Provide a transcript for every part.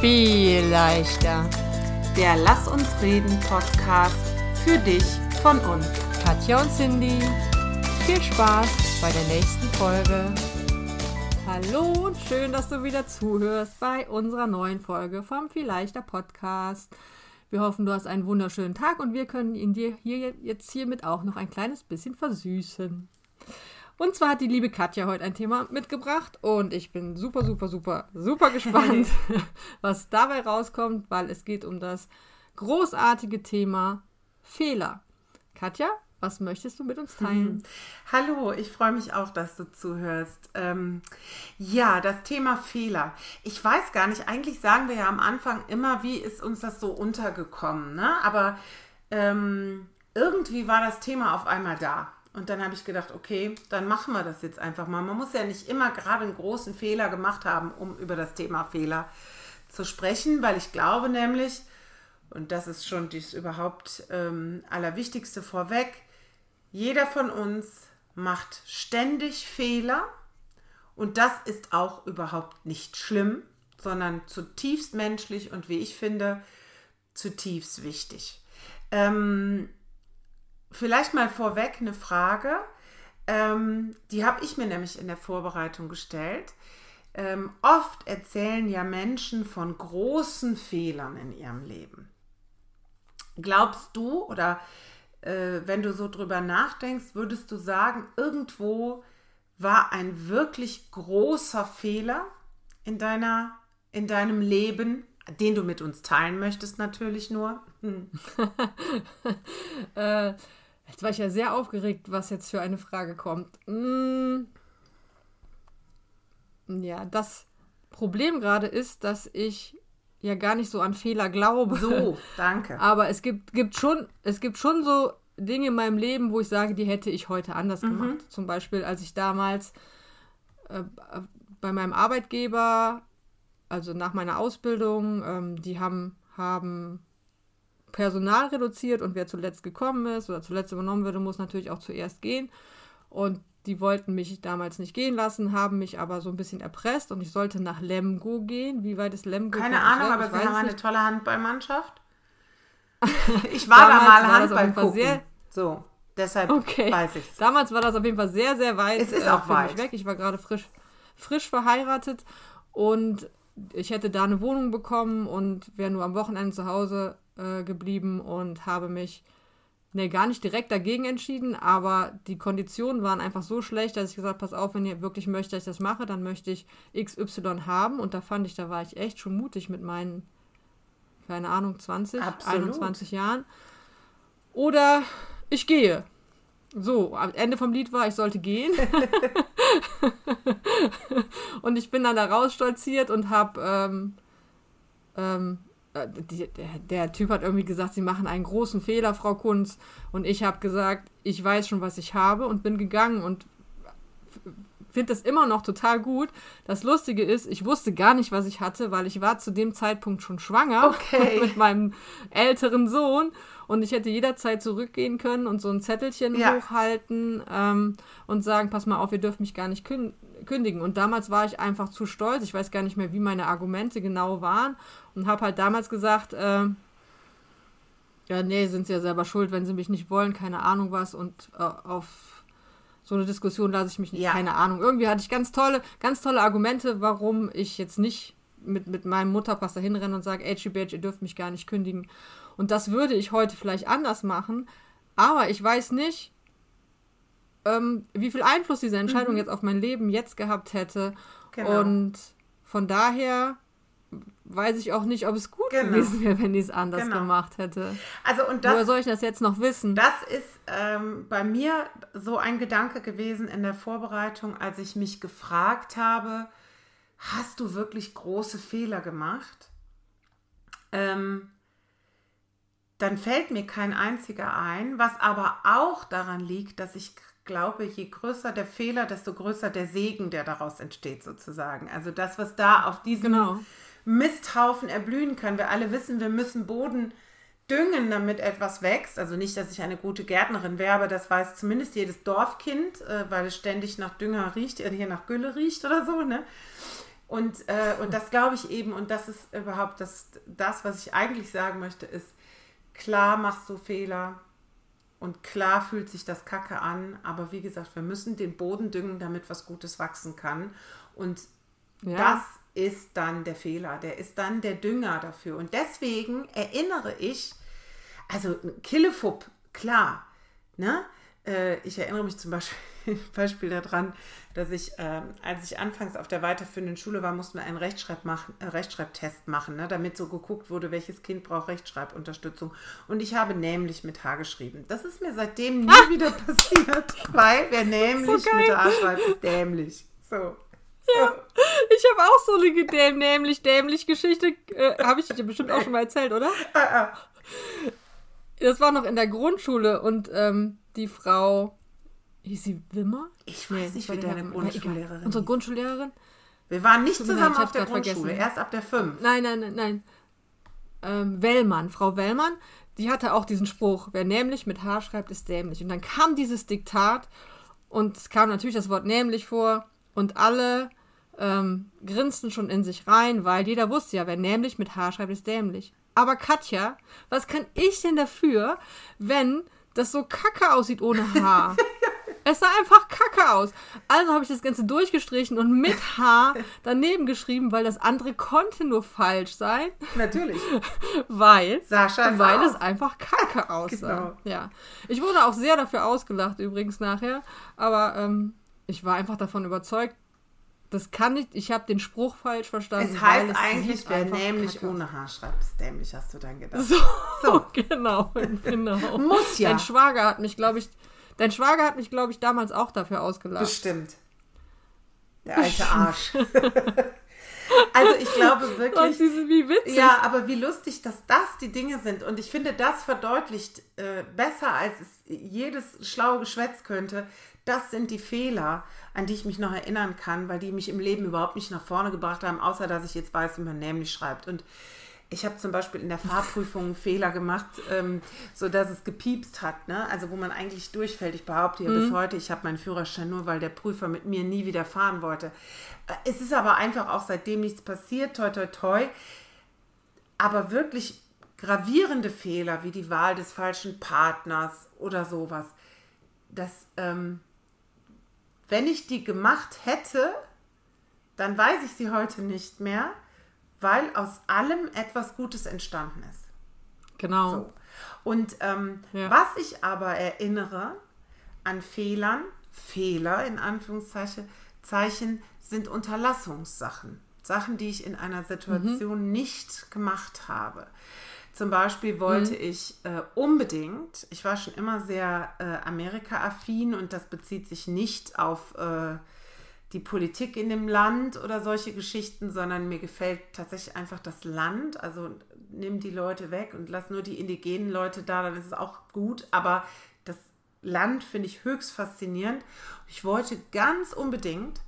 viel leichter. Der Lass uns reden Podcast für dich von uns. Katja und Cindy, viel Spaß bei der nächsten Folge. Hallo und schön, dass du wieder zuhörst bei unserer neuen Folge vom Viel leichter Podcast. Wir hoffen, du hast einen wunderschönen Tag und wir können ihn dir hier jetzt hiermit auch noch ein kleines bisschen versüßen. Und zwar hat die liebe Katja heute ein Thema mitgebracht und ich bin super, super, super, super gespannt, was dabei rauskommt, weil es geht um das großartige Thema Fehler. Katja, was möchtest du mit uns teilen? Mhm. Hallo, ich freue mich auch, dass du zuhörst. Ähm, ja, das Thema Fehler. Ich weiß gar nicht, eigentlich sagen wir ja am Anfang immer, wie ist uns das so untergekommen, ne? Aber ähm, irgendwie war das Thema auf einmal da. Und dann habe ich gedacht, okay, dann machen wir das jetzt einfach mal. Man muss ja nicht immer gerade einen großen Fehler gemacht haben, um über das Thema Fehler zu sprechen, weil ich glaube nämlich, und das ist schon das überhaupt ähm, Allerwichtigste vorweg, jeder von uns macht ständig Fehler und das ist auch überhaupt nicht schlimm, sondern zutiefst menschlich und wie ich finde, zutiefst wichtig. Ähm, vielleicht mal vorweg eine Frage. Ähm, die habe ich mir nämlich in der Vorbereitung gestellt. Ähm, oft erzählen ja Menschen von großen Fehlern in ihrem Leben. Glaubst du oder äh, wenn du so drüber nachdenkst, würdest du sagen, irgendwo war ein wirklich großer Fehler in, deiner, in deinem Leben, den du mit uns teilen möchtest natürlich nur? Hm. äh, Jetzt war ich ja sehr aufgeregt, was jetzt für eine Frage kommt. Hm. Ja, das Problem gerade ist, dass ich ja gar nicht so an Fehler glaube. So, danke. Aber es gibt, gibt, schon, es gibt schon so Dinge in meinem Leben, wo ich sage, die hätte ich heute anders mhm. gemacht. Zum Beispiel, als ich damals äh, bei meinem Arbeitgeber, also nach meiner Ausbildung, ähm, die haben, haben Personal reduziert und wer zuletzt gekommen ist oder zuletzt übernommen würde, muss natürlich auch zuerst gehen. Und die wollten mich damals nicht gehen lassen, haben mich aber so ein bisschen erpresst und ich sollte nach Lemgo gehen. Wie weit ist Lemgo? Keine Ahnung, aber sie haben eine tolle Handballmannschaft. Ich war da mal Handball gucken. Sehr, so, deshalb okay. weiß ich Damals war das auf jeden Fall sehr, sehr weit. Es ist äh, auch weit. weg. Ich war gerade frisch, frisch verheiratet und ich hätte da eine Wohnung bekommen und wäre nur am Wochenende zu Hause äh, geblieben und habe mich ne, gar nicht direkt dagegen entschieden, aber die Konditionen waren einfach so schlecht, dass ich gesagt pass auf, wenn ihr wirklich möchtet, dass ich das mache, dann möchte ich XY haben. Und da fand ich, da war ich echt schon mutig mit meinen, keine Ahnung, 20, Absolut. 21 Jahren. Oder ich gehe. So, am Ende vom Lied war, ich sollte gehen. und ich bin dann da raus stolziert und habe ähm, ähm, äh, die, der, Typ hat irgendwie gesagt, sie machen einen großen Fehler, Frau Kunz. Und ich habe gesagt, ich weiß schon, was ich habe und bin gegangen und finde das immer noch total gut. Das Lustige ist, ich wusste gar nicht, was ich hatte, weil ich war zu dem Zeitpunkt schon schwanger okay. mit meinem älteren Sohn und ich hätte jederzeit zurückgehen können und so ein Zettelchen ja. hochhalten ähm, und sagen, pass mal auf, ihr dürft mich gar nicht kündigen. Und damals war ich einfach zu stolz. Ich weiß gar nicht mehr, wie meine Argumente genau waren und habe halt damals gesagt, äh, ja, nee, sind sie ja selber schuld, wenn sie mich nicht wollen, keine Ahnung was. Und äh, auf so eine Diskussion lasse ich mich nicht, ja. keine Ahnung. Irgendwie hatte ich ganz tolle, ganz tolle Argumente, warum ich jetzt nicht mit, mit meinem Mutterpass dahin renne und sage, ey, Badge, ihr dürft mich gar nicht kündigen. Und das würde ich heute vielleicht anders machen, aber ich weiß nicht, ähm, wie viel Einfluss diese Entscheidung mhm. jetzt auf mein Leben jetzt gehabt hätte. Genau. Und von daher weiß ich auch nicht, ob es gut genau. gewesen wäre, wenn ich es anders genau. gemacht hätte. Also und das, Woher soll ich das jetzt noch wissen? Das ist ähm, bei mir so ein Gedanke gewesen in der Vorbereitung, als ich mich gefragt habe, hast du wirklich große Fehler gemacht? Ähm, dann fällt mir kein einziger ein, was aber auch daran liegt, dass ich glaube, je größer der Fehler, desto größer der Segen, der daraus entsteht, sozusagen. Also das, was da auf diesem genau. Misthaufen erblühen kann. Wir alle wissen, wir müssen Boden düngen, damit etwas wächst. Also nicht, dass ich eine gute Gärtnerin wäre, aber das weiß zumindest jedes Dorfkind, äh, weil es ständig nach Dünger riecht, äh, hier nach Gülle riecht oder so. Ne? Und, äh, und das glaube ich eben, und das ist überhaupt das, das, was ich eigentlich sagen möchte, ist, klar machst du Fehler und klar fühlt sich das Kacke an, aber wie gesagt, wir müssen den Boden düngen, damit was Gutes wachsen kann. Und ja. das ist dann der Fehler, der ist dann der Dünger dafür. Und deswegen erinnere ich, also Killefupp, klar, ne? Äh, ich erinnere mich zum Beispiel, Beispiel daran, dass ich, äh, als ich anfangs auf der weiterführenden Schule war, mussten wir einen Rechtschreib machen, äh, Rechtschreibtest machen, ne, damit so geguckt wurde, welches Kind braucht Rechtschreibunterstützung. Und ich habe nämlich mit H geschrieben. Das ist mir seitdem nie ah. wieder passiert, weil wer nämlich so mit H schreibt, ist dämlich. So. Ja, ich habe auch so eine däm nämlich dämlich Geschichte. Äh, habe ich dir bestimmt auch schon mal erzählt, oder? Ah, ah. Das war noch in der Grundschule und ähm, die Frau, hieß sie Wimmer? Ich weiß nicht, wie deine Grundschullehrerin. Unsere Grundschullehrerin? Wir waren nicht zusammen auf der Grundschule, vergessen. erst ab der 5. Nein, nein, nein, nein. Ähm, Wellmann, Frau Wellmann, die hatte auch diesen Spruch, wer nämlich mit H schreibt, ist dämlich. Und dann kam dieses Diktat und es kam natürlich das Wort nämlich vor und alle ähm, grinsten schon in sich rein, weil jeder wusste ja, wer nämlich mit H schreibt, ist dämlich. Aber Katja, was kann ich denn dafür, wenn das so kacke aussieht ohne Haar. es sah einfach kacke aus. Also habe ich das Ganze durchgestrichen und mit Haar daneben geschrieben, weil das andere konnte nur falsch sein. Natürlich. weil, Sascha weil es einfach kacke aussah. Genau. Ja. Ich wurde auch sehr dafür ausgelacht übrigens nachher, aber ähm, ich war einfach davon überzeugt, das kann nicht, ich habe den Spruch falsch verstanden. Es heißt eigentlich, wer nämlich ohne Haar schreibt, ist dämlich, hast du dann gedacht. So, so. genau, genau. Muss ja. Dein Schwager hat mich, glaube ich, dein Schwager hat mich, glaube ich, damals auch dafür ausgelacht. Bestimmt. Der alte Arsch. also ich glaube wirklich. Und wie witzig. Ja, aber wie lustig, dass das die Dinge sind. Und ich finde, das verdeutlicht äh, besser, als es jedes schlaue Geschwätz könnte. Das sind die Fehler an die ich mich noch erinnern kann, weil die mich im Leben überhaupt nicht nach vorne gebracht haben, außer dass ich jetzt weiß, wie man nämlich schreibt. Und ich habe zum Beispiel in der Fahrprüfung einen Fehler gemacht, ähm, so dass es gepiepst hat, ne? Also wo man eigentlich durchfällt. Ich behaupte ja mhm. bis heute, ich habe meinen Führerschein nur, weil der Prüfer mit mir nie wieder fahren wollte. Äh, es ist aber einfach auch seitdem nichts passiert, toi toi toi. Aber wirklich gravierende Fehler wie die Wahl des falschen Partners oder sowas, das ähm, wenn ich die gemacht hätte, dann weiß ich sie heute nicht mehr, weil aus allem etwas Gutes entstanden ist. Genau. So. Und ähm, ja. was ich aber erinnere an Fehlern, Fehler in Anführungszeichen, Zeichen, sind Unterlassungssachen. Sachen, die ich in einer Situation mhm. nicht gemacht habe. Zum Beispiel wollte mhm. ich äh, unbedingt, ich war schon immer sehr äh, Amerika-affin und das bezieht sich nicht auf äh, die Politik in dem Land oder solche Geschichten, sondern mir gefällt tatsächlich einfach das Land. Also nimm die Leute weg und lass nur die indigenen Leute da, dann ist es auch gut. Aber das Land finde ich höchst faszinierend. Ich wollte ganz unbedingt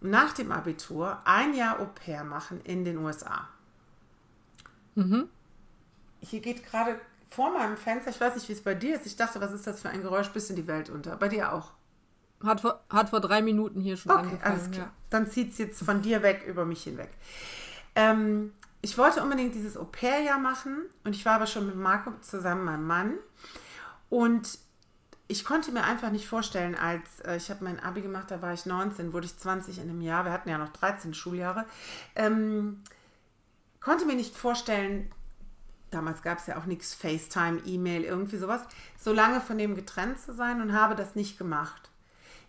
nach dem Abitur ein Jahr Au pair machen in den USA. Mhm hier geht gerade vor meinem Fenster, ich weiß nicht, wie es bei dir ist. Ich dachte, was ist das für ein Geräusch, bis in die Welt unter. Bei dir auch. Hat vor, hat vor drei Minuten hier schon okay, angefangen. Alles klar. Ja. Dann zieht es jetzt von dir weg über mich hinweg. Ähm, ich wollte unbedingt dieses Au-pair-Jahr machen und ich war aber schon mit Marco zusammen, meinem Mann. Und ich konnte mir einfach nicht vorstellen, als äh, ich habe mein Abi gemacht, da war ich 19, wurde ich 20 in einem Jahr, wir hatten ja noch 13 Schuljahre, ähm, konnte mir nicht vorstellen, damals gab es ja auch nichts, FaceTime, E-Mail, irgendwie sowas, so lange von dem getrennt zu sein und habe das nicht gemacht.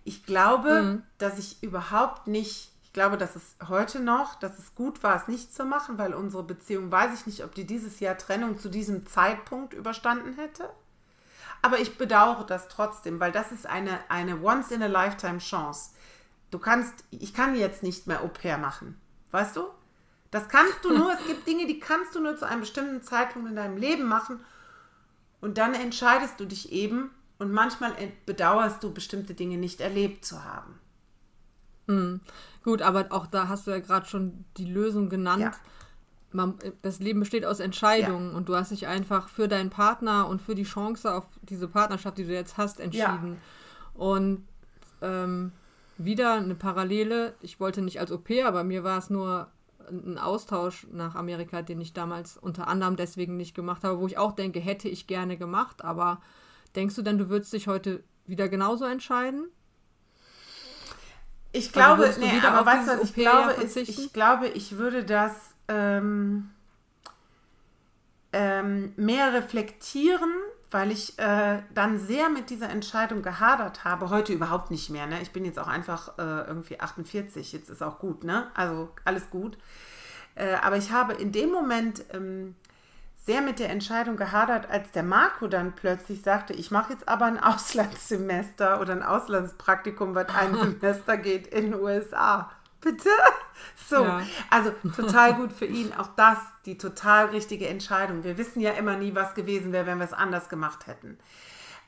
Ich glaube, mhm. dass ich überhaupt nicht, ich glaube, dass es heute noch, dass es gut war, es nicht zu machen, weil unsere Beziehung, weiß ich nicht, ob die dieses Jahr Trennung zu diesem Zeitpunkt überstanden hätte. Aber ich bedauere das trotzdem, weil das ist eine, eine Once-in-a-Lifetime-Chance. Du kannst, ich kann jetzt nicht mehr Au pair machen. Weißt du? Das kannst du nur, es gibt Dinge, die kannst du nur zu einem bestimmten Zeitpunkt in deinem Leben machen. Und dann entscheidest du dich eben und manchmal bedauerst du bestimmte Dinge nicht erlebt zu haben. Hm. Gut, aber auch da hast du ja gerade schon die Lösung genannt. Ja. Man, das Leben besteht aus Entscheidungen ja. und du hast dich einfach für deinen Partner und für die Chance auf diese Partnerschaft, die du jetzt hast, entschieden. Ja. Und ähm, wieder eine Parallele. Ich wollte nicht als OP, aber mir war es nur ein Austausch nach Amerika, den ich damals unter anderem deswegen nicht gemacht habe, wo ich auch denke, hätte ich gerne gemacht, aber denkst du denn, du würdest dich heute wieder genauso entscheiden? Ich glaube, also nee, aber weißt du, was ich glaube, ist, ich glaube, ich würde das ähm, ähm, mehr reflektieren, weil ich äh, dann sehr mit dieser Entscheidung gehadert habe. Heute überhaupt nicht mehr. Ne? Ich bin jetzt auch einfach äh, irgendwie 48. Jetzt ist auch gut. Ne? Also alles gut. Äh, aber ich habe in dem Moment ähm, sehr mit der Entscheidung gehadert, als der Marco dann plötzlich sagte, ich mache jetzt aber ein Auslandssemester oder ein Auslandspraktikum, was ein Semester geht in den USA. Bitte? So, ja. also total gut für ihn. Auch das, die total richtige Entscheidung. Wir wissen ja immer nie, was gewesen wäre, wenn wir es anders gemacht hätten.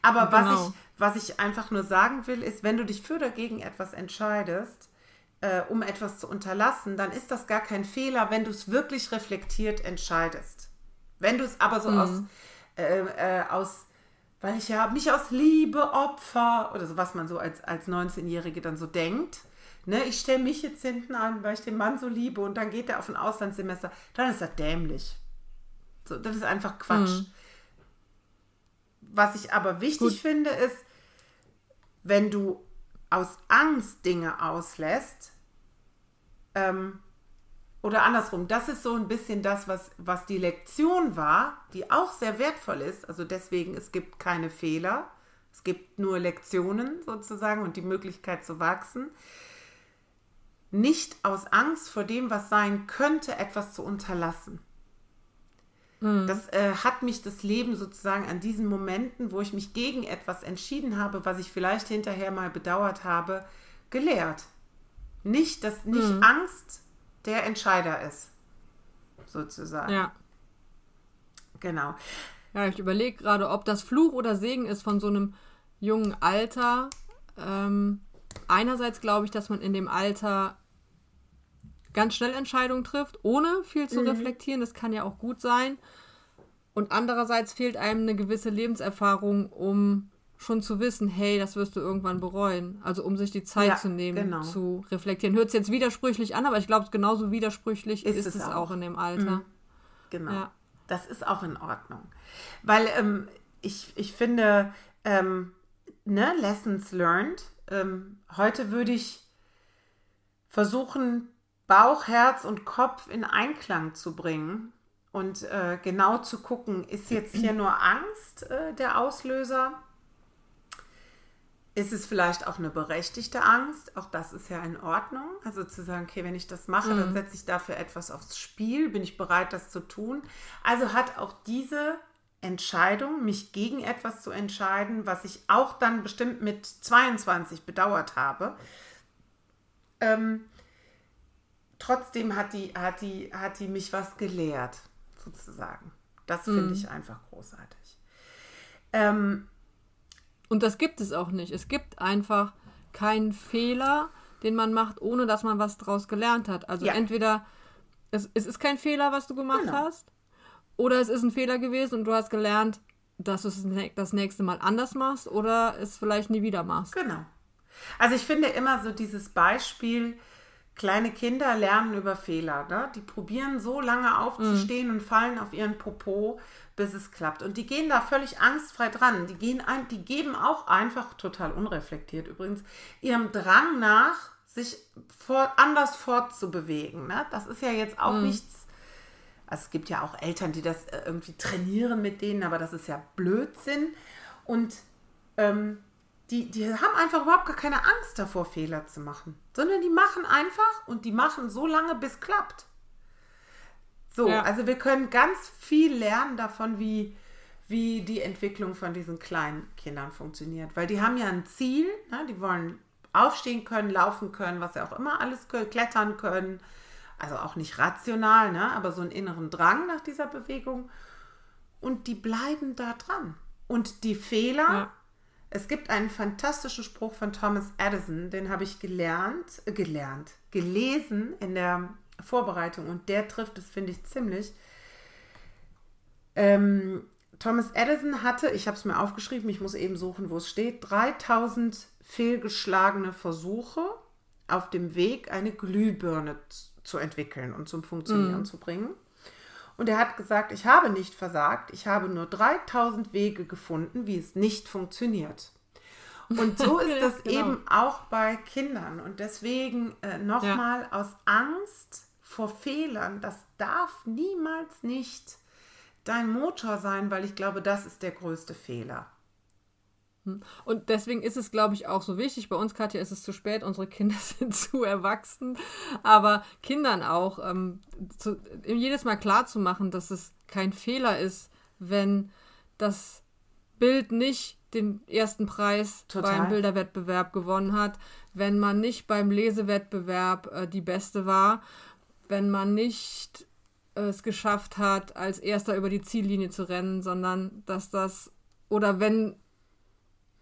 Aber genau. was, ich, was ich einfach nur sagen will, ist, wenn du dich für oder gegen etwas entscheidest, äh, um etwas zu unterlassen, dann ist das gar kein Fehler, wenn du es wirklich reflektiert entscheidest. Wenn du es aber so mhm. aus, äh, äh, aus, weil ich ja mich aus Liebe Opfer oder so, was man so als, als 19-Jährige dann so denkt, ne, ich stelle mich jetzt hinten an, weil ich den Mann so liebe und dann geht er auf ein Auslandssemester, dann ist das dämlich. So, das ist einfach Quatsch. Mhm. Was ich aber wichtig Gut. finde, ist, wenn du aus Angst Dinge auslässt, ähm, oder andersrum, das ist so ein bisschen das, was, was die Lektion war, die auch sehr wertvoll ist. Also deswegen, es gibt keine Fehler, es gibt nur Lektionen sozusagen und die Möglichkeit zu wachsen nicht aus Angst vor dem, was sein könnte, etwas zu unterlassen. Mhm. Das äh, hat mich das Leben sozusagen an diesen Momenten, wo ich mich gegen etwas entschieden habe, was ich vielleicht hinterher mal bedauert habe, gelehrt. Nicht, dass nicht mhm. Angst der Entscheider ist, sozusagen. Ja. Genau. Ja, ich überlege gerade, ob das Fluch oder Segen ist von so einem jungen Alter. Ähm, einerseits glaube ich, dass man in dem Alter ganz schnell Entscheidungen trifft, ohne viel zu mhm. reflektieren. Das kann ja auch gut sein. Und andererseits fehlt einem eine gewisse Lebenserfahrung, um schon zu wissen, hey, das wirst du irgendwann bereuen. Also um sich die Zeit ja, zu nehmen, genau. zu reflektieren. Hört es jetzt widersprüchlich an, aber ich glaube, genauso widersprüchlich ist, ist es, es auch. auch. in dem Alter. Mhm. Genau. Ja. Das ist auch in Ordnung. Weil ähm, ich, ich finde, ähm, ne, Lessons learned. Ähm, heute würde ich versuchen, Bauch, Herz und Kopf in Einklang zu bringen und äh, genau zu gucken, ist jetzt hier nur Angst äh, der Auslöser? Ist es vielleicht auch eine berechtigte Angst? Auch das ist ja in Ordnung. Also zu sagen, okay, wenn ich das mache, mhm. dann setze ich dafür etwas aufs Spiel, bin ich bereit, das zu tun. Also hat auch diese Entscheidung, mich gegen etwas zu entscheiden, was ich auch dann bestimmt mit 22 bedauert habe, ähm, trotzdem hat die, hat die, hat die mich was gelehrt, sozusagen. Das finde mhm. ich einfach großartig. Ähm, und das gibt es auch nicht. Es gibt einfach keinen Fehler, den man macht, ohne dass man was draus gelernt hat. Also ja. entweder es, es ist kein Fehler, was du gemacht genau. hast, oder es ist ein Fehler gewesen und du hast gelernt, dass du es das nächste Mal anders machst oder es vielleicht nie wieder machst. Genau. Also ich finde immer so dieses Beispiel, kleine Kinder lernen über Fehler. Ne? Die probieren so lange aufzustehen mhm. und fallen auf ihren Popo, bis es klappt. Und die gehen da völlig angstfrei dran. Die, gehen ein, die geben auch einfach, total unreflektiert übrigens, ihrem Drang nach, sich vor, anders fortzubewegen. Ne? Das ist ja jetzt auch mhm. nichts. Also es gibt ja auch Eltern, die das äh, irgendwie trainieren mit denen, aber das ist ja Blödsinn. Und ähm, die, die haben einfach überhaupt gar keine Angst davor, Fehler zu machen, sondern die machen einfach und die machen so lange, bis klappt. So, ja. also wir können ganz viel lernen davon, wie, wie die Entwicklung von diesen kleinen Kindern funktioniert, weil die haben ja ein Ziel, ne? die wollen aufstehen können, laufen können, was ja auch immer alles können, klettern können, also auch nicht rational, ne? aber so einen inneren Drang nach dieser Bewegung und die bleiben da dran. Und die Fehler, ja es gibt einen fantastischen Spruch von Thomas Edison, den habe ich gelernt, äh, gelernt, gelesen in der Vorbereitung und der trifft es, finde ich, ziemlich. Ähm, Thomas Edison hatte, ich habe es mir aufgeschrieben, ich muss eben suchen, wo es steht, 3000 fehlgeschlagene Versuche auf dem Weg, eine Glühbirne zu entwickeln und zum Funktionieren mm. zu bringen. Und er hat gesagt, ich habe nicht versagt, ich habe nur 3000 Wege gefunden, wie es nicht funktioniert. Und so ist das genau. eben auch bei Kindern. Und deswegen äh, nochmal ja. aus Angst vor Fehlern, das darf niemals nicht dein Motor sein, weil ich glaube, das ist der größte Fehler. Hm. Und deswegen ist es, glaube ich, auch so wichtig. Bei uns, Katja, ist es zu spät. Unsere Kinder sind zu erwachsen. Aber Kindern auch, ähm, zu, jedes Mal klar zu machen, dass es kein Fehler ist, wenn das Bild nicht den ersten Preis Total. beim Bilderwettbewerb gewonnen hat, wenn man nicht beim Lesewettbewerb äh, die Beste war, wenn man nicht äh, es geschafft hat, als erster über die Ziellinie zu rennen, sondern dass das oder wenn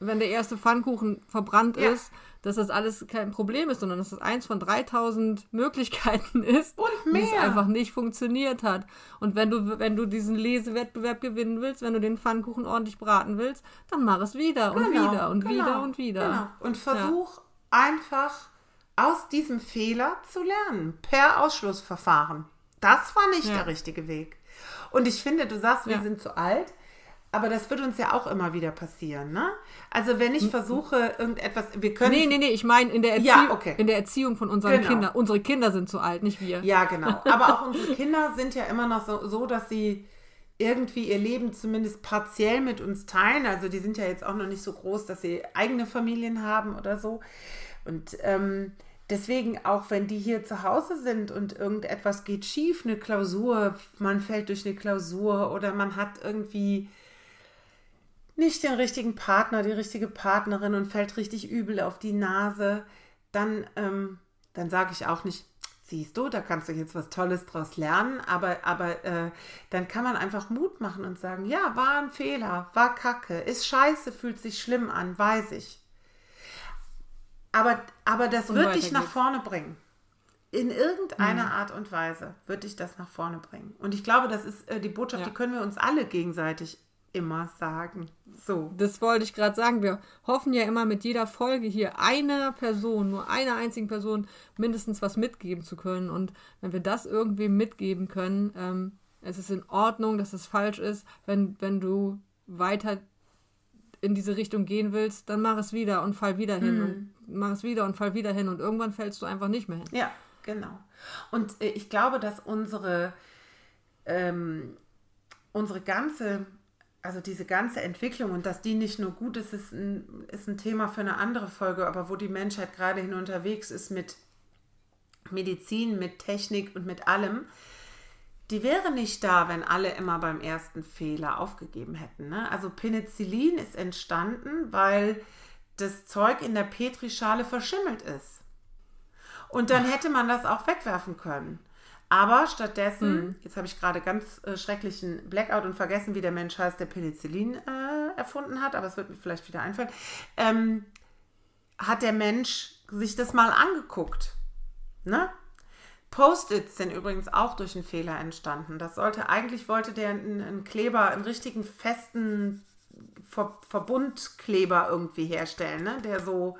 wenn der erste Pfannkuchen verbrannt ja. ist, dass das alles kein Problem ist, sondern dass das eins von 3000 Möglichkeiten ist, und mehr. es einfach nicht funktioniert hat. Und wenn du, wenn du diesen Lesewettbewerb gewinnen willst, wenn du den Pfannkuchen ordentlich braten willst, dann mach es wieder und genau, wieder und genau, wieder und wieder. Genau. Und versuch ja. einfach aus diesem Fehler zu lernen, per Ausschlussverfahren. Das war nicht ja. der richtige Weg. Und ich finde, du sagst, wir sind zu alt. Aber das wird uns ja auch immer wieder passieren, ne? Also wenn ich versuche, irgendetwas, wir können. Nee, nee, nee, ich meine in, der ja, okay. in der Erziehung von unseren genau. Kindern. Unsere Kinder sind zu alt, nicht wir. Ja, genau. Aber auch unsere Kinder sind ja immer noch so, so, dass sie irgendwie ihr Leben zumindest partiell mit uns teilen. Also die sind ja jetzt auch noch nicht so groß, dass sie eigene Familien haben oder so. Und ähm, deswegen, auch wenn die hier zu Hause sind und irgendetwas geht schief, eine Klausur, man fällt durch eine Klausur oder man hat irgendwie nicht den richtigen Partner, die richtige Partnerin und fällt richtig übel auf die Nase, dann, ähm, dann sage ich auch nicht, siehst du, da kannst du jetzt was Tolles draus lernen, aber, aber äh, dann kann man einfach Mut machen und sagen, ja, war ein Fehler, war Kacke, ist scheiße, fühlt sich schlimm an, weiß ich. Aber, aber das und wird dich nach vorne bringen. In irgendeiner mhm. Art und Weise wird dich das nach vorne bringen. Und ich glaube, das ist äh, die Botschaft, ja. die können wir uns alle gegenseitig immer sagen. So. Das wollte ich gerade sagen. Wir hoffen ja immer mit jeder Folge hier einer Person, nur einer einzigen Person, mindestens was mitgeben zu können. Und wenn wir das irgendwie mitgeben können, ähm, es ist in Ordnung, dass es falsch ist. Wenn, wenn du weiter in diese Richtung gehen willst, dann mach es wieder und fall wieder hin. Mhm. Und mach es wieder und fall wieder hin. Und irgendwann fällst du einfach nicht mehr hin. Ja, genau. Und äh, ich glaube, dass unsere, ähm, unsere ganze also diese ganze Entwicklung und dass die nicht nur gut ist, ist ein, ist ein Thema für eine andere Folge, aber wo die Menschheit gerade hin unterwegs ist mit Medizin, mit Technik und mit allem, die wäre nicht da, wenn alle immer beim ersten Fehler aufgegeben hätten. Ne? Also Penicillin ist entstanden, weil das Zeug in der Petrischale verschimmelt ist. Und dann hätte man das auch wegwerfen können. Aber stattdessen, mhm. jetzt habe ich gerade ganz äh, schrecklichen Blackout und vergessen, wie der Mensch heißt, der Penicillin äh, erfunden hat, aber es wird mir vielleicht wieder einfallen, ähm, hat der Mensch sich das mal angeguckt. Ne? Post-its sind übrigens auch durch einen Fehler entstanden. Das sollte, eigentlich wollte der einen, Kleber, einen richtigen festen Ver Verbundkleber irgendwie herstellen, ne? der so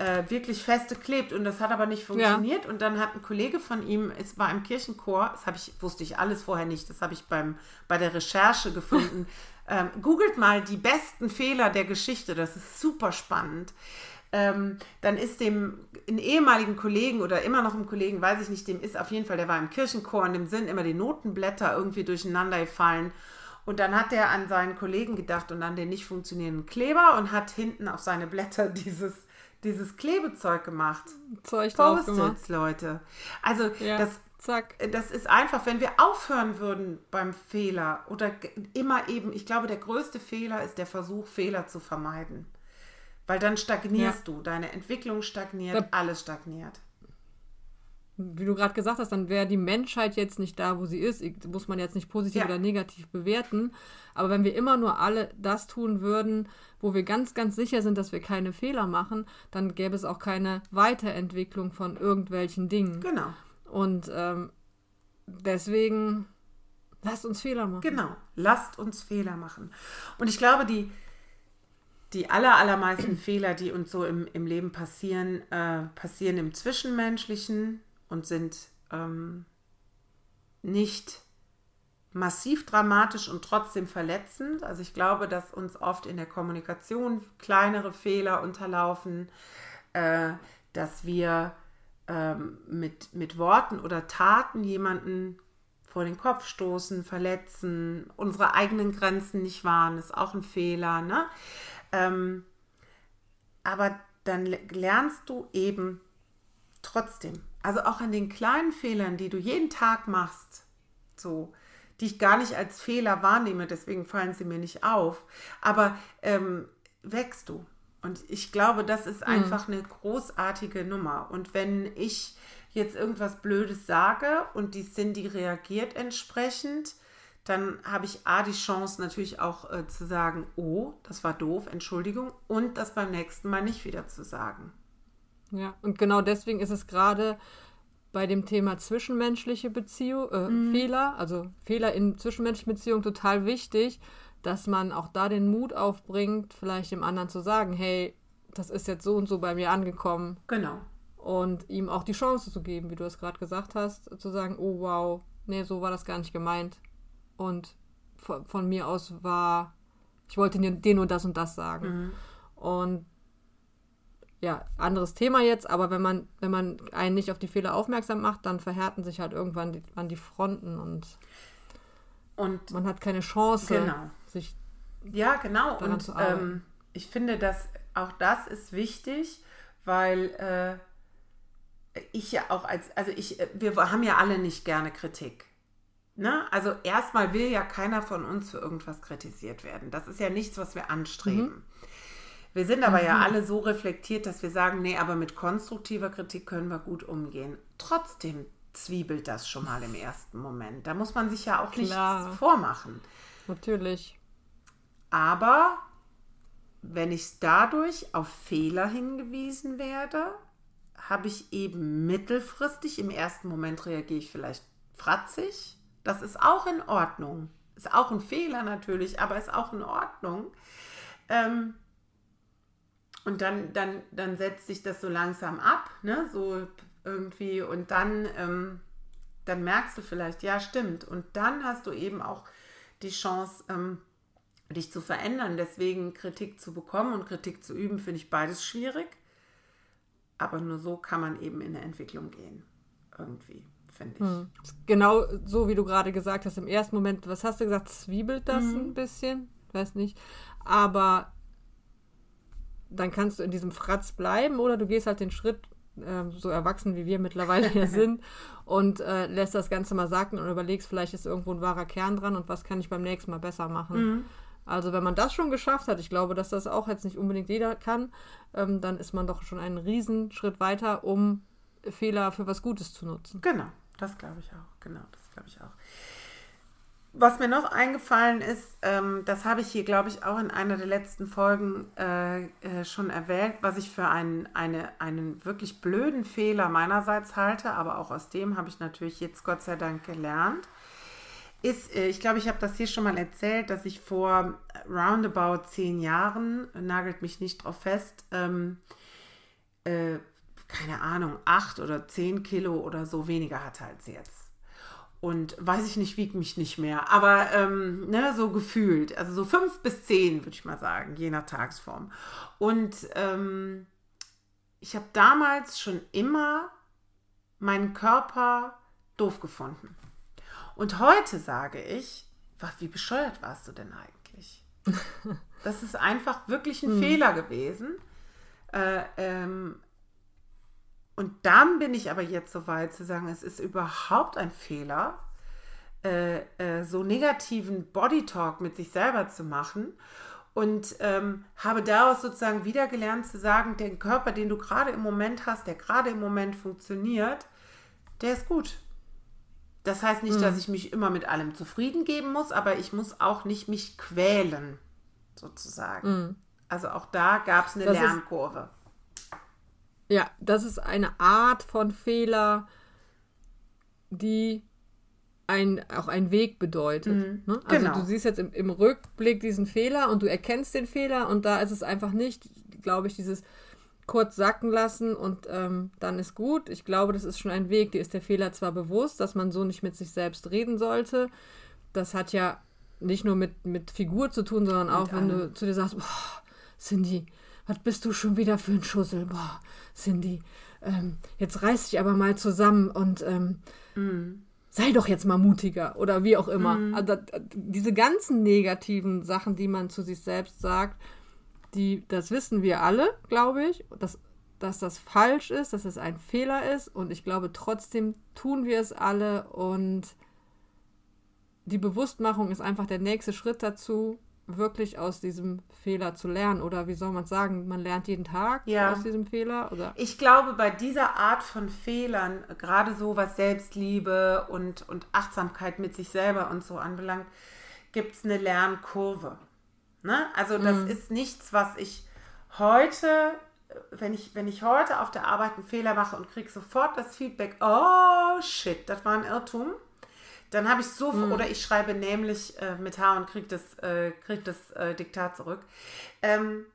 äh, wirklich feste klebt und das hat aber nicht funktioniert ja. und dann hat ein Kollege von ihm, es war im Kirchenchor, das habe ich, wusste ich alles vorher nicht, das habe ich beim, bei der Recherche gefunden. ähm, googelt mal die besten Fehler der Geschichte, das ist super spannend. Ähm, dann ist dem einen ehemaligen Kollegen oder immer noch einem Kollegen, weiß ich nicht, dem ist auf jeden Fall, der war im Kirchenchor und dem sind immer die Notenblätter irgendwie durcheinander gefallen. Und dann hat er an seinen Kollegen gedacht und an den nicht funktionierenden Kleber und hat hinten auf seine Blätter dieses dieses Klebezeug gemacht. Zeug drauf gemacht. Leute. Also ja, das, zack. das ist einfach, wenn wir aufhören würden beim Fehler oder immer eben, ich glaube, der größte Fehler ist der Versuch, Fehler zu vermeiden. Weil dann stagnierst ja. du, deine Entwicklung stagniert, da, alles stagniert. Wie du gerade gesagt hast, dann wäre die Menschheit jetzt nicht da, wo sie ist. Muss man jetzt nicht positiv ja. oder negativ bewerten. Aber wenn wir immer nur alle das tun würden, wo wir ganz, ganz sicher sind, dass wir keine Fehler machen, dann gäbe es auch keine Weiterentwicklung von irgendwelchen Dingen. Genau. Und ähm, deswegen lasst uns Fehler machen. Genau, lasst uns Fehler machen. Und ich glaube, die, die aller, allermeisten Fehler, die uns so im, im Leben passieren, äh, passieren im Zwischenmenschlichen und sind ähm, nicht massiv dramatisch und trotzdem verletzend. Also ich glaube, dass uns oft in der Kommunikation kleinere Fehler unterlaufen, äh, dass wir ähm, mit, mit Worten oder Taten jemanden vor den Kopf stoßen, verletzen, unsere eigenen Grenzen nicht wahren, ist auch ein Fehler. Ne? Ähm, aber dann lernst du eben trotzdem, also auch an den kleinen Fehlern, die du jeden Tag machst, so, die ich gar nicht als Fehler wahrnehme, deswegen fallen sie mir nicht auf, aber ähm, wächst du. Und ich glaube, das ist mhm. einfach eine großartige Nummer. Und wenn ich jetzt irgendwas Blödes sage und die Cindy reagiert entsprechend, dann habe ich A die Chance natürlich auch äh, zu sagen, oh, das war doof, Entschuldigung, und das beim nächsten Mal nicht wieder zu sagen. Ja, und genau deswegen ist es gerade bei dem Thema zwischenmenschliche Beziehung, äh, mhm. Fehler, also Fehler in zwischenmenschlichen Beziehungen total wichtig, dass man auch da den Mut aufbringt, vielleicht dem anderen zu sagen, hey, das ist jetzt so und so bei mir angekommen. Genau. Und ihm auch die Chance zu geben, wie du es gerade gesagt hast, zu sagen, oh wow, nee, so war das gar nicht gemeint. Und von, von mir aus war, ich wollte dir den und das und das sagen. Mhm. Und ja, anderes Thema jetzt, aber wenn man, wenn man einen nicht auf die Fehler aufmerksam macht, dann verhärten sich halt irgendwann die, an die Fronten und, und man hat keine Chance, genau. sich ja genau und ähm, ich finde, dass auch das ist wichtig, weil äh, ich ja auch als also ich wir haben ja alle nicht gerne Kritik. Ne? Also erstmal will ja keiner von uns für irgendwas kritisiert werden. Das ist ja nichts, was wir anstreben. Mhm. Wir sind aber mhm. ja alle so reflektiert, dass wir sagen, nee, aber mit konstruktiver Kritik können wir gut umgehen. Trotzdem zwiebelt das schon mal im ersten Moment. Da muss man sich ja auch Klar. nichts vormachen. Natürlich. Aber wenn ich dadurch auf Fehler hingewiesen werde, habe ich eben mittelfristig, im ersten Moment reagiere ich vielleicht fratzig. Das ist auch in Ordnung. Ist auch ein Fehler natürlich, aber ist auch in Ordnung. Ähm, und dann, dann, dann setzt sich das so langsam ab, ne? so irgendwie. Und dann, ähm, dann merkst du vielleicht, ja, stimmt. Und dann hast du eben auch die Chance, ähm, dich zu verändern. Deswegen Kritik zu bekommen und Kritik zu üben, finde ich beides schwierig. Aber nur so kann man eben in eine Entwicklung gehen. Irgendwie, finde ich. Hm. Genau so, wie du gerade gesagt hast, im ersten Moment, was hast du gesagt, zwiebelt das mhm. ein bisschen? Weiß nicht. Aber dann kannst du in diesem Fratz bleiben oder du gehst halt den Schritt, äh, so erwachsen wie wir mittlerweile hier sind, und äh, lässt das Ganze mal sacken und überlegst, vielleicht ist irgendwo ein wahrer Kern dran und was kann ich beim nächsten Mal besser machen. Mhm. Also wenn man das schon geschafft hat, ich glaube, dass das auch jetzt nicht unbedingt jeder kann, ähm, dann ist man doch schon einen Riesenschritt weiter, um Fehler für was Gutes zu nutzen. Genau, das glaube ich auch. Genau, das glaube ich auch. Was mir noch eingefallen ist, ähm, das habe ich hier, glaube ich, auch in einer der letzten Folgen äh, äh, schon erwähnt, was ich für einen, eine, einen wirklich blöden Fehler meinerseits halte, aber auch aus dem habe ich natürlich jetzt Gott sei Dank gelernt, ist, äh, ich glaube, ich habe das hier schon mal erzählt, dass ich vor roundabout zehn Jahren, nagelt mich nicht drauf fest, ähm, äh, keine Ahnung, acht oder zehn Kilo oder so weniger hatte als jetzt und weiß ich nicht, wiegt mich nicht mehr, aber ähm, ne, so gefühlt, also so fünf bis zehn, würde ich mal sagen, je nach Tagesform. Und ähm, ich habe damals schon immer meinen Körper doof gefunden. Und heute sage ich, was, wie bescheuert warst du denn eigentlich? Das ist einfach wirklich ein hm. Fehler gewesen. Äh, ähm, und dann bin ich aber jetzt so weit zu sagen, es ist überhaupt ein Fehler, äh, äh, so negativen Bodytalk mit sich selber zu machen. Und ähm, habe daraus sozusagen wieder gelernt zu sagen, den Körper, den du gerade im Moment hast, der gerade im Moment funktioniert, der ist gut. Das heißt nicht, mhm. dass ich mich immer mit allem zufrieden geben muss, aber ich muss auch nicht mich quälen, sozusagen. Mhm. Also auch da gab es eine das Lernkurve. Ja, das ist eine Art von Fehler, die ein, auch ein Weg bedeutet. Mhm. Ne? Also genau. du siehst jetzt im, im, Rückblick diesen Fehler und du erkennst den Fehler und da ist es einfach nicht, glaube ich, dieses kurz sacken lassen und ähm, dann ist gut. Ich glaube, das ist schon ein Weg. Dir ist der Fehler zwar bewusst, dass man so nicht mit sich selbst reden sollte. Das hat ja nicht nur mit, mit Figur zu tun, sondern auch, wenn du zu dir sagst, boah, Cindy, was bist du schon wieder für ein Schussel? Boah, Cindy, ähm, jetzt reiß dich aber mal zusammen und ähm, mm. sei doch jetzt mal mutiger oder wie auch immer. Mm. Also, diese ganzen negativen Sachen, die man zu sich selbst sagt, die, das wissen wir alle, glaube ich, dass, dass das falsch ist, dass es ein Fehler ist und ich glaube, trotzdem tun wir es alle und die Bewusstmachung ist einfach der nächste Schritt dazu, wirklich aus diesem Fehler zu lernen. Oder wie soll man sagen, man lernt jeden Tag ja. aus diesem Fehler? Oder? Ich glaube, bei dieser Art von Fehlern, gerade so was Selbstliebe und, und Achtsamkeit mit sich selber und so anbelangt, gibt es eine Lernkurve. Ne? Also das mhm. ist nichts, was ich heute, wenn ich, wenn ich heute auf der Arbeit einen Fehler mache und kriege sofort das Feedback, oh shit, das war ein Irrtum. Dann habe ich so, mhm. oder ich schreibe nämlich äh, mit H und kriege das, äh, krieg das äh, Diktat zurück. Ähm,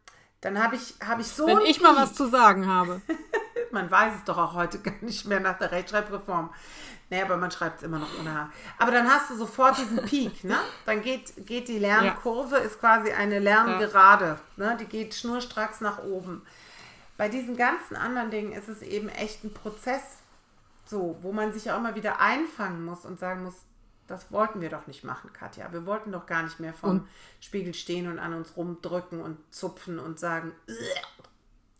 dann habe ich, hab ich so. Wenn ich mal was zu sagen habe. man weiß es doch auch heute gar nicht mehr nach der Rechtschreibreform. Nee, aber man schreibt es immer noch ohne H. Aber dann hast du sofort diesen Peak, ne? Dann geht, geht die Lernkurve, ja. ist quasi eine Lerngerade. Ja. Ne? Die geht schnurstracks nach oben. Bei diesen ganzen anderen Dingen ist es eben echt ein Prozess, so, wo man sich ja auch mal wieder einfangen muss und sagen muss, das wollten wir doch nicht machen, Katja. Wir wollten doch gar nicht mehr vom und? Spiegel stehen und an uns rumdrücken und zupfen und sagen,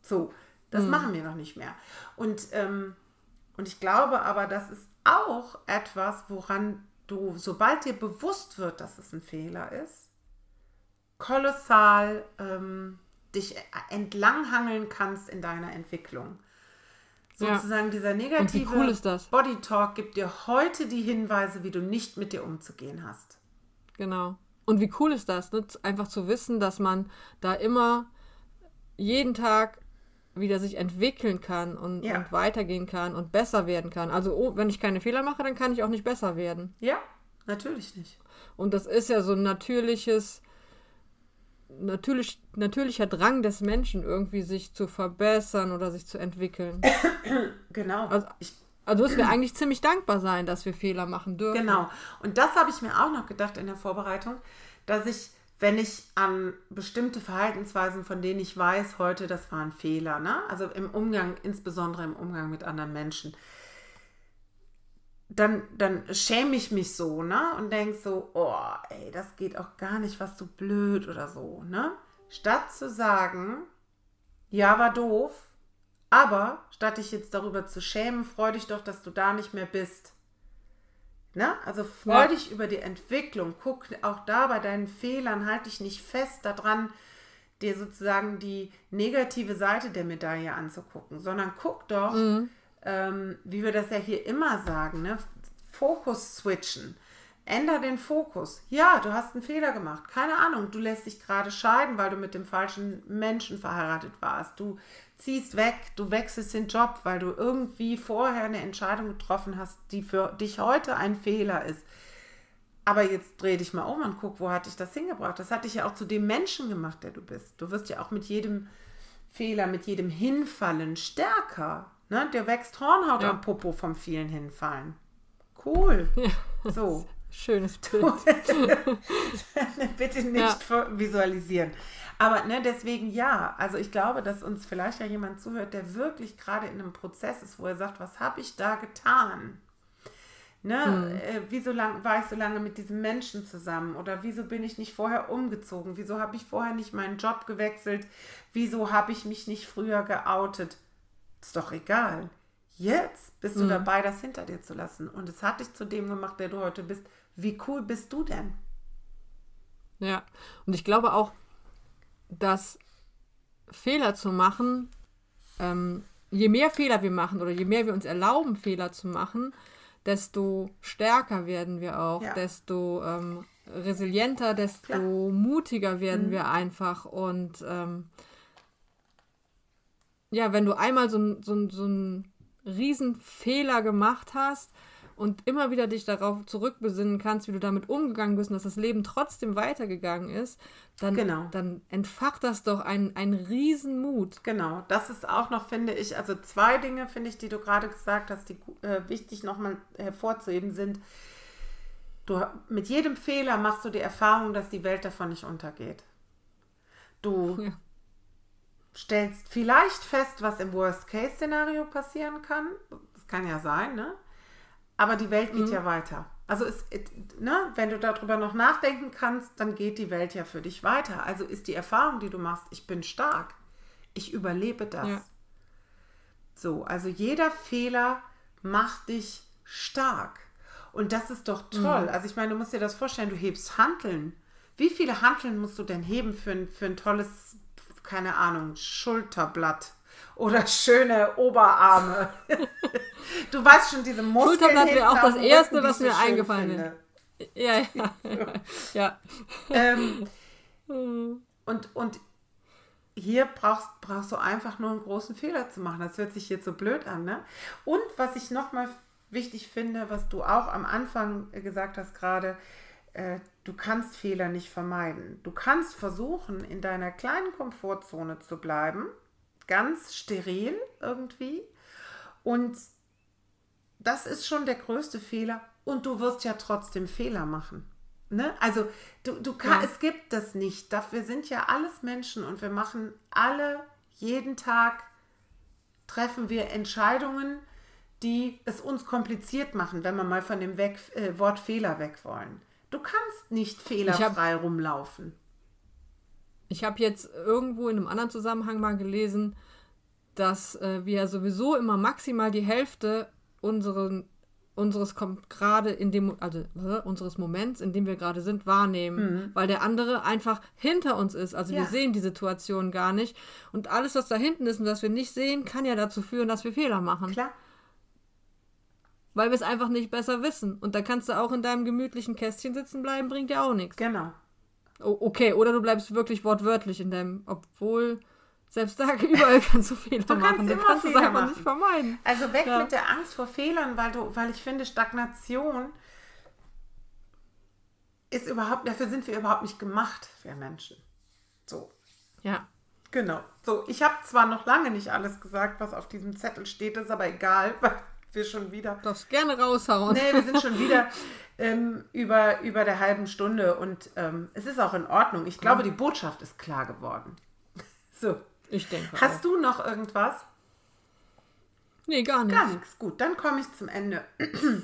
so, das mhm. machen wir doch nicht mehr. Und, ähm, und ich glaube aber, das ist auch etwas, woran du, sobald dir bewusst wird, dass es ein Fehler ist, kolossal ähm, dich entlanghangeln kannst in deiner Entwicklung. Sozusagen ja. dieser negative cool Body Talk gibt dir heute die Hinweise, wie du nicht mit dir umzugehen hast. Genau. Und wie cool ist das, ne? einfach zu wissen, dass man da immer jeden Tag wieder sich entwickeln kann und, ja. und, weitergehen kann und besser werden kann. Also oh, wenn ich keine Fehler mache, dann kann ich auch nicht besser werden. Ja, natürlich nicht. Und das ist ja so ein natürliches, natürlich, natürlicher Drang des Menschen, irgendwie sich zu verbessern oder sich zu entwickeln. genau. Also, also müssen wir eigentlich ziemlich dankbar sein, dass wir Fehler machen dürfen. Genau. Und das habe ich mir auch noch gedacht in der Vorbereitung, dass ich wenn ich an bestimmte Verhaltensweisen, von denen ich weiß, heute, das war ein Fehler, ne? also im Umgang, insbesondere im Umgang mit anderen Menschen, dann, dann schäme ich mich so, ne? Und denke so, oh, ey, das geht auch gar nicht, was so blöd oder so, ne? Statt zu sagen, ja, war doof, aber statt dich jetzt darüber zu schämen, freu dich doch, dass du da nicht mehr bist. Ne? Also freu ja. dich über die Entwicklung. Guck auch da bei deinen Fehlern, halt dich nicht fest daran, dir sozusagen die negative Seite der Medaille anzugucken, sondern guck doch, mhm. Ähm, wie wir das ja hier immer sagen, ne? Fokus switchen. Änder den Fokus. Ja, du hast einen Fehler gemacht. Keine Ahnung, du lässt dich gerade scheiden, weil du mit dem falschen Menschen verheiratet warst. Du ziehst weg, du wechselst den Job, weil du irgendwie vorher eine Entscheidung getroffen hast, die für dich heute ein Fehler ist. Aber jetzt dreh dich mal um und guck, wo hat dich das hingebracht? Das hat dich ja auch zu dem Menschen gemacht, der du bist. Du wirst ja auch mit jedem Fehler, mit jedem Hinfallen stärker. Ne? Der wächst Hornhaut ja. am Popo vom vielen Hinfallen. Cool. So. Schönes Bild. Bitte nicht ja. visualisieren. Aber ne, deswegen ja, also ich glaube, dass uns vielleicht ja jemand zuhört, der wirklich gerade in einem Prozess ist, wo er sagt, was habe ich da getan? Ne? Hm. Äh, wieso lang, war ich so lange mit diesem Menschen zusammen? Oder wieso bin ich nicht vorher umgezogen? Wieso habe ich vorher nicht meinen Job gewechselt? Wieso habe ich mich nicht früher geoutet? Ist doch egal. Jetzt bist du hm. dabei, das hinter dir zu lassen. Und es hat dich zu dem gemacht, der du heute bist. Wie cool bist du denn? Ja, und ich glaube auch, dass Fehler zu machen, ähm, je mehr Fehler wir machen oder je mehr wir uns erlauben, Fehler zu machen, desto stärker werden wir auch, ja. desto ähm, resilienter, desto Klar. mutiger werden mhm. wir einfach. Und ähm, ja, wenn du einmal so, so, so einen Riesenfehler gemacht hast und immer wieder dich darauf zurückbesinnen kannst, wie du damit umgegangen bist und dass das Leben trotzdem weitergegangen ist, dann, genau. dann entfacht das doch einen, einen Riesenmut. Genau, das ist auch noch, finde ich, also zwei Dinge, finde ich, die du gerade gesagt hast, die äh, wichtig nochmal hervorzuheben sind. Du, mit jedem Fehler machst du die Erfahrung, dass die Welt davon nicht untergeht. Du ja. Stellst vielleicht fest, was im Worst-Case-Szenario passieren kann. Das kann ja sein, ne? Aber die Welt geht mhm. ja weiter. Also ist, ne, wenn du darüber noch nachdenken kannst, dann geht die Welt ja für dich weiter. Also ist die Erfahrung, die du machst, ich bin stark. Ich überlebe das. Ja. So, also jeder Fehler macht dich stark. Und das ist doch toll. Mhm. Also ich meine, du musst dir das vorstellen, du hebst Hanteln. Wie viele Hanteln musst du denn heben für ein, für ein tolles, keine Ahnung, Schulterblatt? Oder schöne Oberarme. du weißt schon, diese Muskeln. Schulterblatt wäre auch das Erste, was mir eingefallen ist. Ja, ja. ja. Ähm, und, und hier brauchst, brauchst du einfach nur einen großen Fehler zu machen. Das hört sich jetzt so blöd an. Ne? Und was ich nochmal wichtig finde, was du auch am Anfang gesagt hast gerade, äh, du kannst Fehler nicht vermeiden. Du kannst versuchen, in deiner kleinen Komfortzone zu bleiben, ganz steril irgendwie. Und das ist schon der größte Fehler. Und du wirst ja trotzdem Fehler machen. Ne? Also du, du kann, ja. es gibt das nicht. Dafür sind ja alles Menschen und wir machen alle jeden Tag treffen wir Entscheidungen, die es uns kompliziert machen, wenn wir mal von dem weg, äh, Wort Fehler weg wollen. Du kannst nicht fehlerfrei hab, rumlaufen. Ich habe jetzt irgendwo in einem anderen Zusammenhang mal gelesen, dass äh, wir sowieso immer maximal die Hälfte unseren, unseres kommt gerade in dem, also äh, unseres Moments, in dem wir gerade sind, wahrnehmen, mhm. weil der andere einfach hinter uns ist. Also ja. wir sehen die Situation gar nicht. Und alles, was da hinten ist und was wir nicht sehen, kann ja dazu führen, dass wir Fehler machen. Klar weil wir es einfach nicht besser wissen. Und da kannst du auch in deinem gemütlichen Kästchen sitzen bleiben, bringt ja auch nichts. Genau. Oh, okay, oder du bleibst wirklich wortwörtlich in deinem, obwohl selbst da überall kannst du Fehler du machen. du kannst Fehler es einfach machen. nicht vermeiden. Also weg ja. mit der Angst vor Fehlern, weil du, weil ich finde, Stagnation ist überhaupt, dafür sind wir überhaupt nicht gemacht, wir Menschen. So. Ja. Genau. So, ich habe zwar noch lange nicht alles gesagt, was auf diesem Zettel steht, ist aber egal, weil wir schon wieder. Du darfst gerne raushauen. Nee, wir sind schon wieder ähm, über, über der halben Stunde und ähm, es ist auch in Ordnung. Ich glaube, die Botschaft ist klar geworden. So. Ich denke. Hast auch. du noch irgendwas? Nee, gar nichts. Gar nichts. Gut, dann komme ich zum Ende.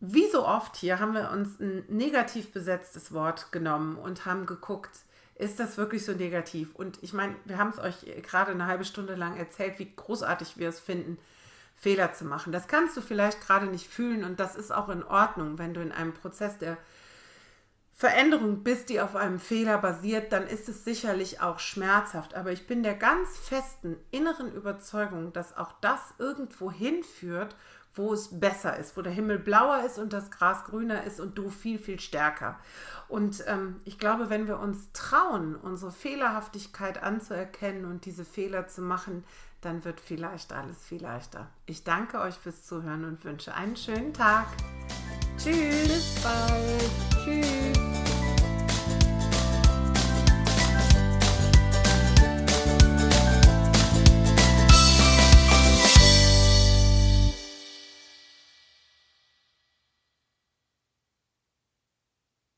Wie so oft hier haben wir uns ein negativ besetztes Wort genommen und haben geguckt, ist das wirklich so negativ? Und ich meine, wir haben es euch gerade eine halbe Stunde lang erzählt, wie großartig wir es finden, Fehler zu machen. Das kannst du vielleicht gerade nicht fühlen und das ist auch in Ordnung, wenn du in einem Prozess der Veränderung bist, die auf einem Fehler basiert, dann ist es sicherlich auch schmerzhaft. Aber ich bin der ganz festen inneren Überzeugung, dass auch das irgendwo hinführt, wo es besser ist, wo der Himmel blauer ist und das Gras grüner ist und du viel, viel stärker. Und ähm, ich glaube, wenn wir uns trauen, unsere Fehlerhaftigkeit anzuerkennen und diese Fehler zu machen, dann wird vielleicht alles viel leichter. Ich danke euch fürs Zuhören und wünsche einen schönen Tag. Tschüss. Bis bald. Tschüss.